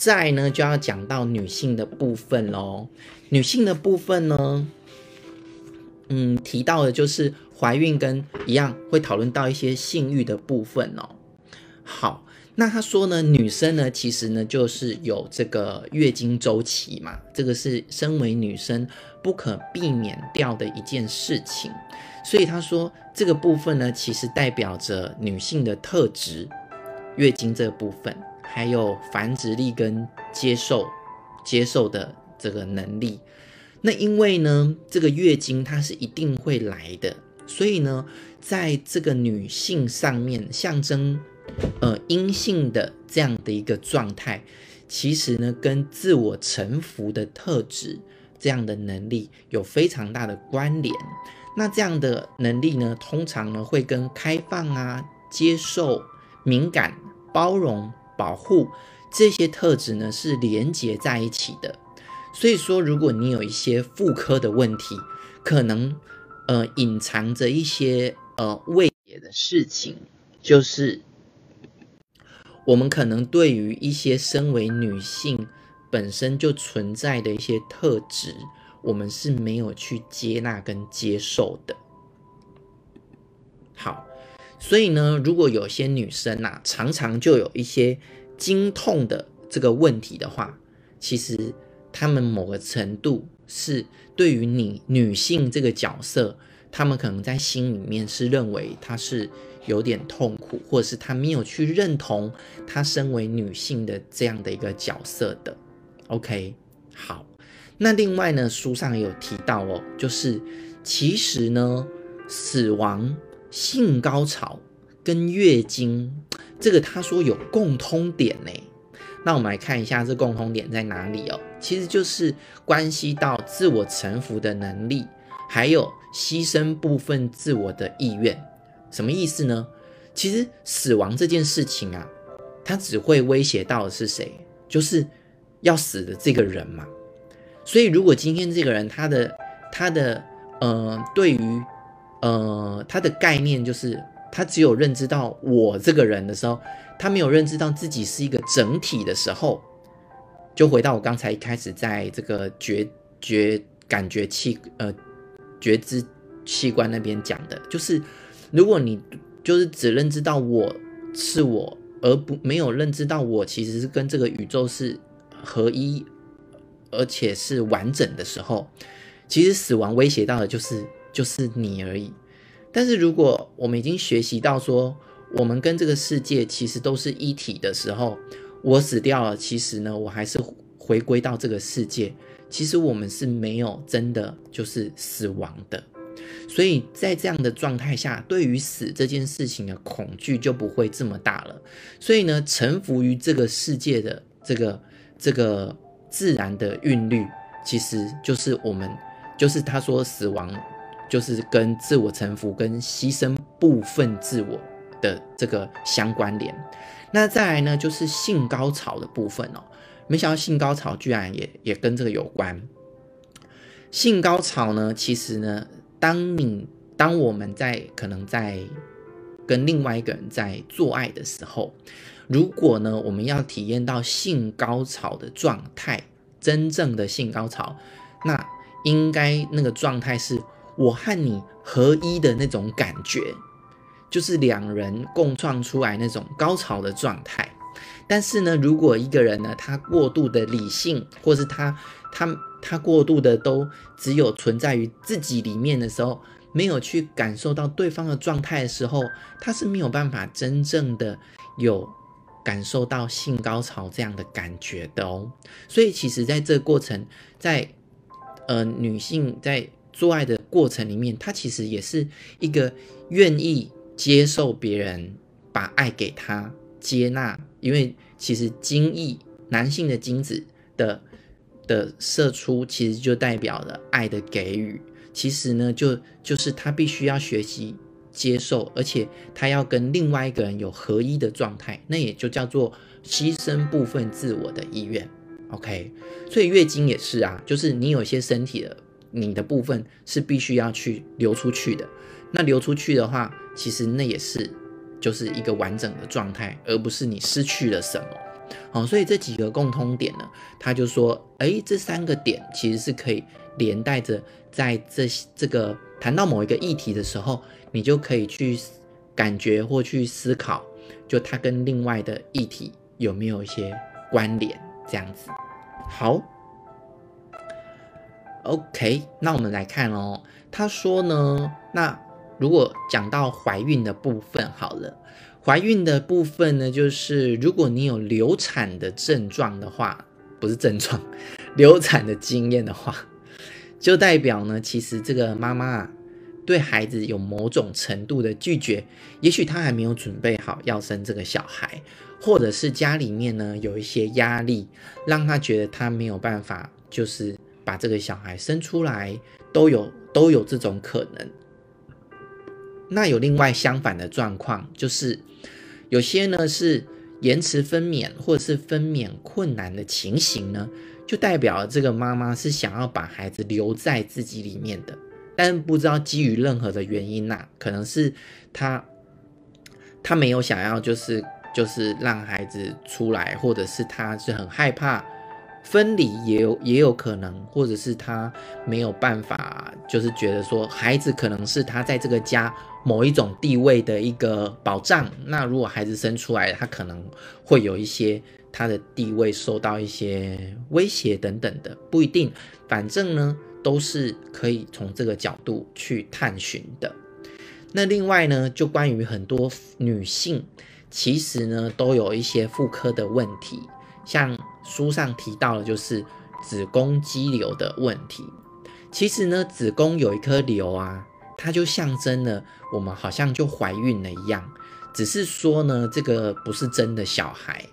再呢就要讲到女性的部分喽。女性的部分呢，嗯，提到的就是怀孕跟一样会讨论到一些性欲的部分哦。好。那他说呢，女生呢，其实呢，就是有这个月经周期嘛，这个是身为女生不可避免掉的一件事情。所以他说这个部分呢，其实代表着女性的特质，月经这个部分，还有繁殖力跟接受接受的这个能力。那因为呢，这个月经它是一定会来的，所以呢，在这个女性上面象征。呃，阴性的这样的一个状态，其实呢，跟自我臣服的特质这样的能力有非常大的关联。那这样的能力呢，通常呢会跟开放啊、接受、敏感、包容、保护这些特质呢是连接在一起的。所以说，如果你有一些妇科的问题，可能呃隐藏着一些呃未解的事情，就是。我们可能对于一些身为女性本身就存在的一些特质，我们是没有去接纳跟接受的。好，所以呢，如果有些女生呐、啊，常常就有一些经痛的这个问题的话，其实她们某个程度是对于你女性这个角色，她们可能在心里面是认为她是。有点痛苦，或者是她没有去认同她身为女性的这样的一个角色的。OK，好，那另外呢，书上有提到哦，就是其实呢，死亡、性高潮跟月经，这个他说有共通点呢。那我们来看一下这共通点在哪里哦，其实就是关系到自我臣服的能力，还有牺牲部分自我的意愿。什么意思呢？其实死亡这件事情啊，它只会威胁到的是谁？就是要死的这个人嘛。所以如果今天这个人他的他的呃，对于呃他的概念就是他只有认知到我这个人的时候，他没有认知到自己是一个整体的时候，就回到我刚才一开始在这个觉觉感觉器呃觉知器官那边讲的，就是。如果你就是只认知到我是我，而不没有认知到我其实是跟这个宇宙是合一，而且是完整的时候，其实死亡威胁到的就是就是你而已。但是如果我们已经学习到说，我们跟这个世界其实都是一体的时候，我死掉了，其实呢，我还是回归到这个世界，其实我们是没有真的就是死亡的。所以在这样的状态下，对于死这件事情的恐惧就不会这么大了。所以呢，臣服于这个世界的这个这个自然的韵律，其实就是我们，就是他说死亡，就是跟自我臣服跟牺牲部分自我的这个相关联。那再来呢，就是性高潮的部分哦。没想到性高潮居然也也跟这个有关。性高潮呢，其实呢。当你当我们在可能在跟另外一个人在做爱的时候，如果呢，我们要体验到性高潮的状态，真正的性高潮，那应该那个状态是我和你合一的那种感觉，就是两人共创出来那种高潮的状态。但是呢，如果一个人呢，他过度的理性，或是他他。他过度的都只有存在于自己里面的时候，没有去感受到对方的状态的时候，他是没有办法真正的有感受到性高潮这样的感觉的哦。所以其实在这个过程，在呃女性在做爱的过程里面，他其实也是一个愿意接受别人把爱给他接纳，因为其实精液男性的精子的。的射出其实就代表了爱的给予，其实呢，就就是他必须要学习接受，而且他要跟另外一个人有合一的状态，那也就叫做牺牲部分自我的意愿。OK，所以月经也是啊，就是你有些身体的你的部分是必须要去流出去的，那流出去的话，其实那也是就是一个完整的状态，而不是你失去了什么。哦，所以这几个共通点呢，他就说，诶，这三个点其实是可以连带着在这这个谈到某一个议题的时候，你就可以去感觉或去思考，就它跟另外的议题有没有一些关联，这样子。好，OK，那我们来看哦，他说呢，那如果讲到怀孕的部分，好了。怀孕的部分呢，就是如果你有流产的症状的话，不是症状，流产的经验的话，就代表呢，其实这个妈妈啊，对孩子有某种程度的拒绝，也许她还没有准备好要生这个小孩，或者是家里面呢有一些压力，让她觉得她没有办法，就是把这个小孩生出来，都有都有这种可能。那有另外相反的状况，就是有些呢是延迟分娩或者是分娩困难的情形呢，就代表了这个妈妈是想要把孩子留在自己里面的，但不知道基于任何的原因呐、可能是她她没有想要就是就是让孩子出来，或者是她是很害怕。分离也有也有可能，或者是他没有办法，就是觉得说孩子可能是他在这个家某一种地位的一个保障。那如果孩子生出来，他可能会有一些他的地位受到一些威胁等等的，不一定。反正呢，都是可以从这个角度去探寻的。那另外呢，就关于很多女性，其实呢都有一些妇科的问题。像书上提到的，就是子宫肌瘤的问题。其实呢，子宫有一颗瘤啊，它就象征了我们好像就怀孕了一样。只是说呢，这个不是真的小孩，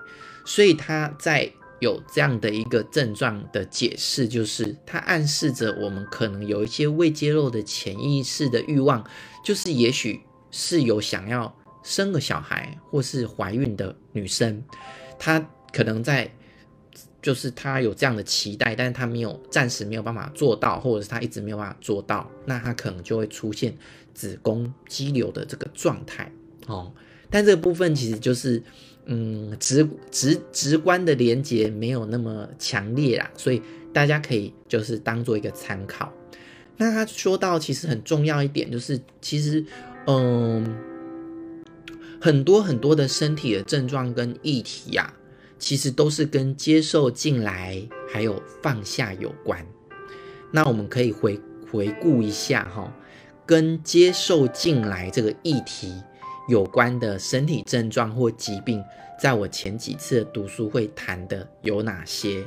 所以它在有这样的一个症状的解释，就是它暗示着我们可能有一些未揭露的潜意识的欲望，就是也许是有想要生个小孩或是怀孕的女生，她。可能在，就是他有这样的期待，但是他没有暂时没有办法做到，或者是他一直没有办法做到，那他可能就会出现子宫肌瘤的这个状态哦。但这个部分其实就是，嗯，直直直观的连接没有那么强烈啦，所以大家可以就是当做一个参考。那他说到其实很重要一点就是，其实，嗯，很多很多的身体的症状跟议题呀、啊。其实都是跟接受进来还有放下有关。那我们可以回回顾一下哈，跟接受进来这个议题有关的身体症状或疾病，在我前几次读书会谈的有哪些？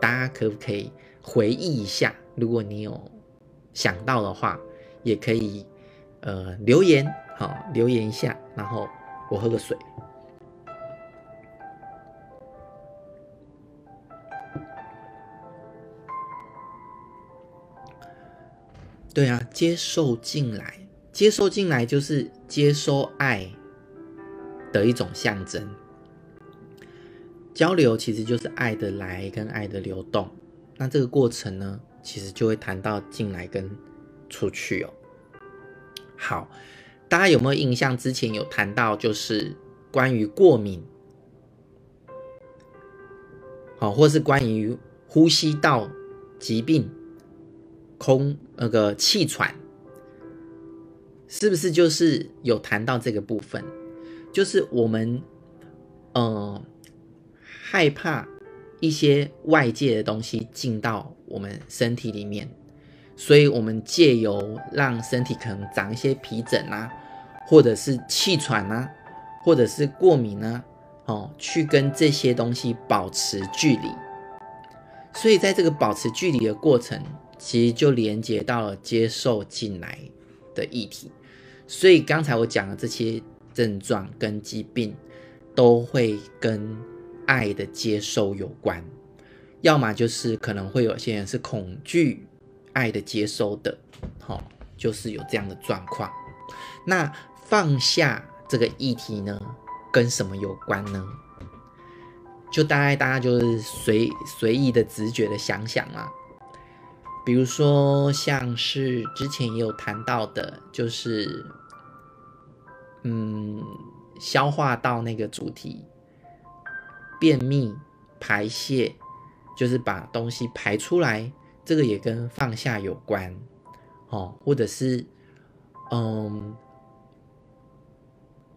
大家可不可以回忆一下？如果你有想到的话，也可以呃留言，好，留言一下，然后我喝个水。对啊，接受进来，接受进来就是接收爱的一种象征。交流其实就是爱的来跟爱的流动。那这个过程呢，其实就会谈到进来跟出去哦。好，大家有没有印象？之前有谈到就是关于过敏，好，或是关于呼吸道疾病。空那个气喘，是不是就是有谈到这个部分？就是我们，呃，害怕一些外界的东西进到我们身体里面，所以我们借由让身体可能长一些皮疹啊，或者是气喘啊，或者是过敏啊，哦，去跟这些东西保持距离。所以在这个保持距离的过程。其实就连接到了接受进来的议题，所以刚才我讲的这些症状跟疾病，都会跟爱的接受有关。要么就是可能会有些人是恐惧爱的接收的，好，就是有这样的状况。那放下这个议题呢，跟什么有关呢？就大概大家就是随随意的直觉的想想嘛。比如说，像是之前也有谈到的，就是，嗯，消化道那个主题便秘、排泄，就是把东西排出来，这个也跟放下有关哦，或者是嗯，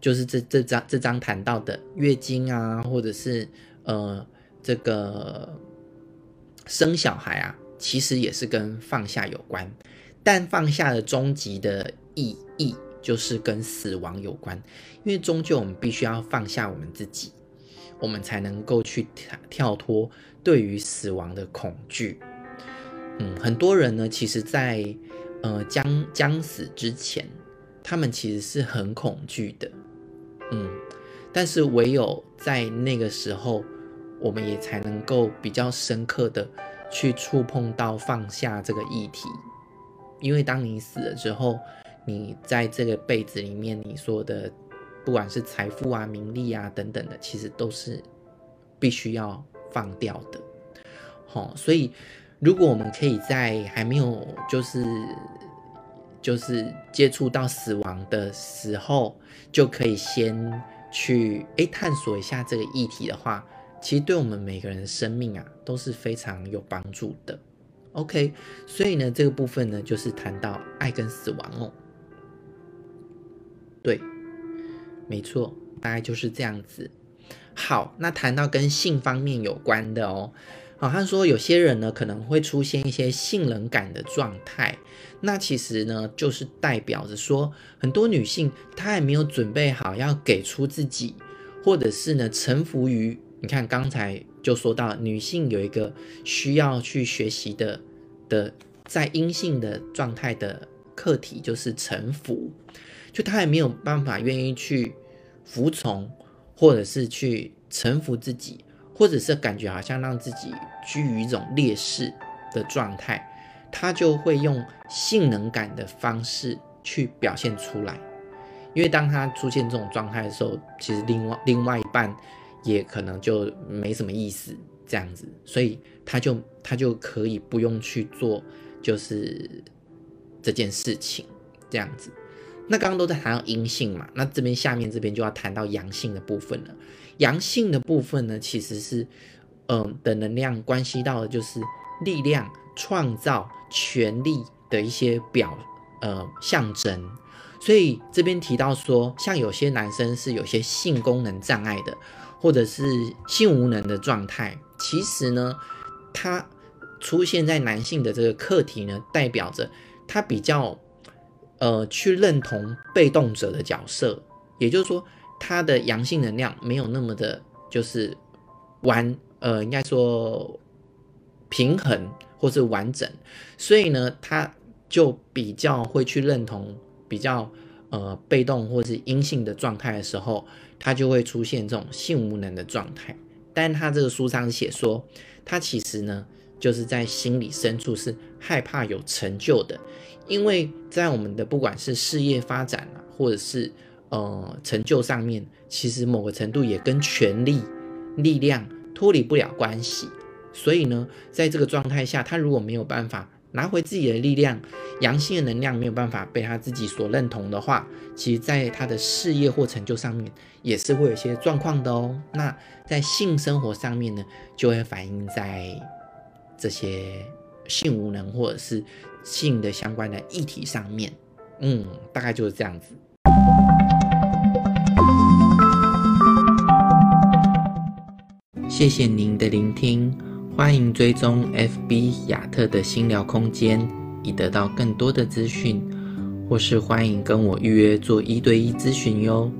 就是这这张这张谈到的月经啊，或者是呃这个生小孩啊，其实也是跟放下有关，但放下的终极的意义就是跟死亡有关，因为终究我们必须要放下我们自己。我们才能够去跳跳脱对于死亡的恐惧。嗯，很多人呢，其实在，在呃将将死之前，他们其实是很恐惧的。嗯，但是唯有在那个时候，我们也才能够比较深刻的去触碰到放下这个议题。因为当你死了之后，你在这个辈子里面，你说的。不管是财富啊、名利啊等等的，其实都是必须要放掉的。好，所以如果我们可以在还没有就是就是接触到死亡的时候，就可以先去诶探索一下这个议题的话，其实对我们每个人的生命啊都是非常有帮助的。OK，所以呢，这个部分呢就是谈到爱跟死亡哦。对。没错，大概就是这样子。好，那谈到跟性方面有关的哦，好，他说有些人呢可能会出现一些性冷感的状态，那其实呢就是代表着说，很多女性她还没有准备好要给出自己，或者是呢臣服于。你看刚才就说到，女性有一个需要去学习的的在阴性的状态的课题，就是臣服。就她也没有办法愿意去服从，或者是去臣服自己，或者是感觉好像让自己居于一种劣势的状态，她就会用性能感的方式去表现出来。因为当他出现这种状态的时候，其实另外另外一半也可能就没什么意思这样子，所以他就他就可以不用去做，就是这件事情这样子。那刚刚都在谈到阴性嘛，那这边下面这边就要谈到阳性的部分了。阳性的部分呢，其实是，嗯、的能量关系到的就是力量、创造、权力的一些表，呃，象征。所以这边提到说，像有些男生是有些性功能障碍的，或者是性无能的状态，其实呢，他出现在男性的这个课题呢，代表着他比较。呃，去认同被动者的角色，也就是说，他的阳性能量没有那么的，就是完，呃，应该说平衡或是完整，所以呢，他就比较会去认同比较呃被动或是阴性的状态的时候，他就会出现这种性无能的状态。但他这个书上写说，他其实呢，就是在心里深处是害怕有成就的。因为在我们的不管是事业发展啊，或者是呃成就上面，其实某个程度也跟权力、力量脱离不了关系。所以呢，在这个状态下，他如果没有办法拿回自己的力量，阳性的能量没有办法被他自己所认同的话，其实在他的事业或成就上面也是会有一些状况的哦。那在性生活上面呢，就会反映在这些性无能或者是。性的相关的议题上面，嗯，大概就是这样子。谢谢您的聆听，欢迎追踪 FB 亚特的心疗空间，以得到更多的资讯，或是欢迎跟我预约做一对一咨询哟。